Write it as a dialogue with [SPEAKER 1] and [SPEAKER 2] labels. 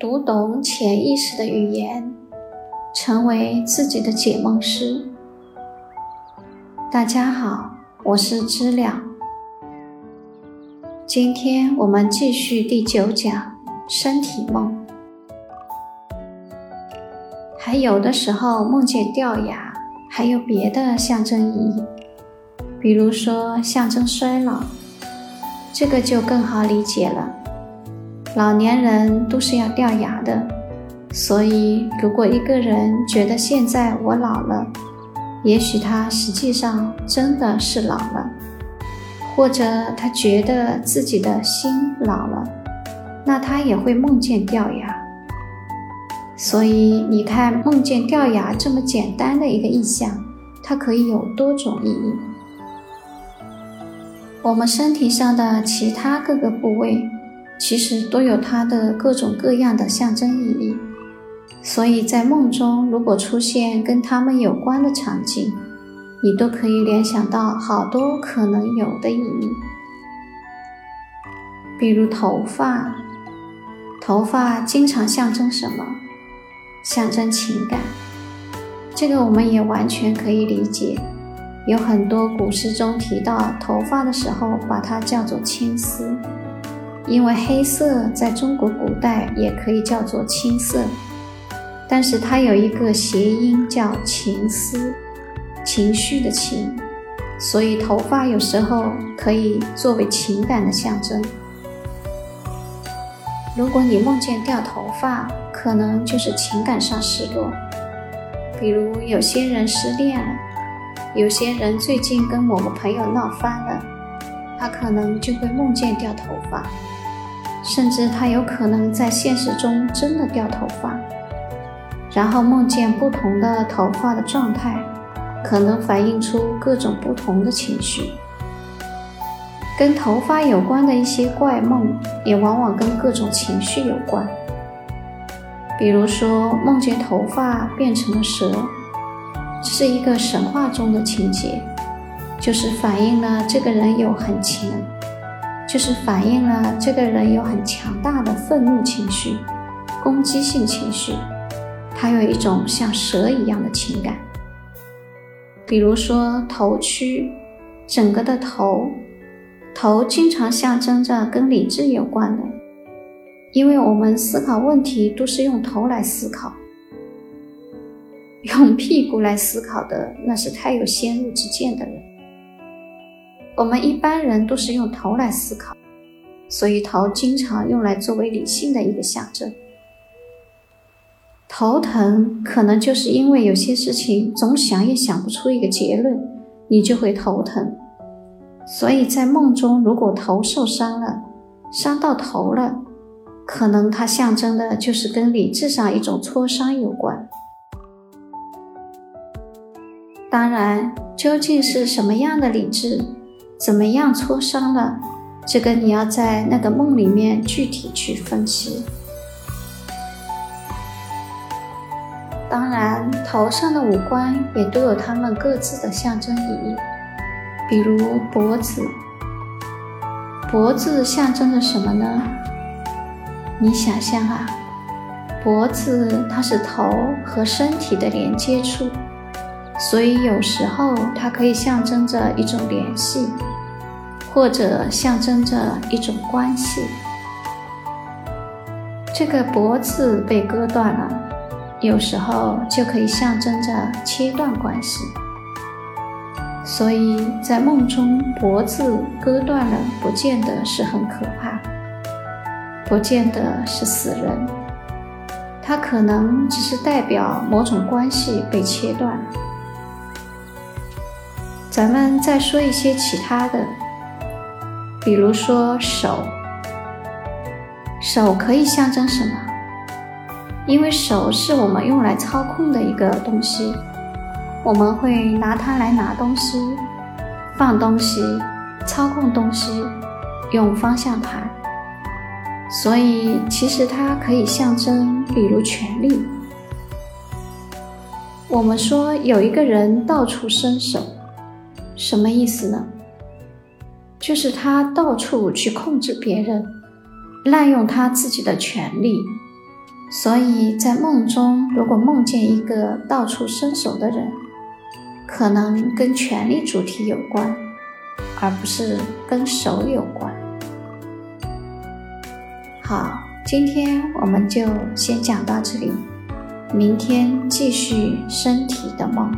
[SPEAKER 1] 读懂潜意识的语言，成为自己的解梦师。大家好，我是知了。今天我们继续第九讲身体梦。还有的时候梦见掉牙，还有别的象征意义，比如说象征衰老，这个就更好理解了。老年人都是要掉牙的，所以如果一个人觉得现在我老了，也许他实际上真的是老了，或者他觉得自己的心老了，那他也会梦见掉牙。所以你看，梦见掉牙这么简单的一个意象，它可以有多种意义。我们身体上的其他各个部位。其实都有它的各种各样的象征意义，所以在梦中如果出现跟它们有关的场景，你都可以联想到好多可能有的意义。比如头发，头发经常象征什么？象征情感，这个我们也完全可以理解。有很多古诗中提到头发的时候，把它叫做青丝。因为黑色在中国古代也可以叫做青色，但是它有一个谐音叫情思，情绪的情，所以头发有时候可以作为情感的象征。如果你梦见掉头发，可能就是情感上失落，比如有些人失恋了，有些人最近跟某个朋友闹翻了，他可能就会梦见掉头发。甚至他有可能在现实中真的掉头发，然后梦见不同的头发的状态，可能反映出各种不同的情绪。跟头发有关的一些怪梦，也往往跟各种情绪有关。比如说，梦见头发变成了蛇，是一个神话中的情节，就是反映了这个人有很强。就是反映了这个人有很强大的愤怒情绪、攻击性情绪，他有一种像蛇一样的情感。比如说头区，整个的头，头经常象征着跟理智有关的，因为我们思考问题都是用头来思考，用屁股来思考的那是太有先入之见的人。我们一般人都是用头来思考，所以头经常用来作为理性的一个象征。头疼可能就是因为有些事情总想也想不出一个结论，你就会头疼。所以在梦中，如果头受伤了，伤到头了，可能它象征的就是跟理智上一种挫伤有关。当然，究竟是什么样的理智？怎么样挫伤了？这个你要在那个梦里面具体去分析。当然，头上的五官也都有它们各自的象征意义，比如脖子，脖子象征着什么呢？你想象啊，脖子它是头和身体的连接处，所以有时候它可以象征着一种联系。或者象征着一种关系。这个脖子被割断了，有时候就可以象征着切断关系。所以在梦中，脖子割断了，不见得是很可怕，不见得是死人，它可能只是代表某种关系被切断。咱们再说一些其他的。比如说手，手可以象征什么？因为手是我们用来操控的一个东西，我们会拿它来拿东西、放东西、操控东西，用方向盘。所以其实它可以象征，比如权力。我们说有一个人到处伸手，什么意思呢？就是他到处去控制别人，滥用他自己的权利，所以在梦中，如果梦见一个到处伸手的人，可能跟权力主题有关，而不是跟手有关。好，今天我们就先讲到这里，明天继续身体的梦。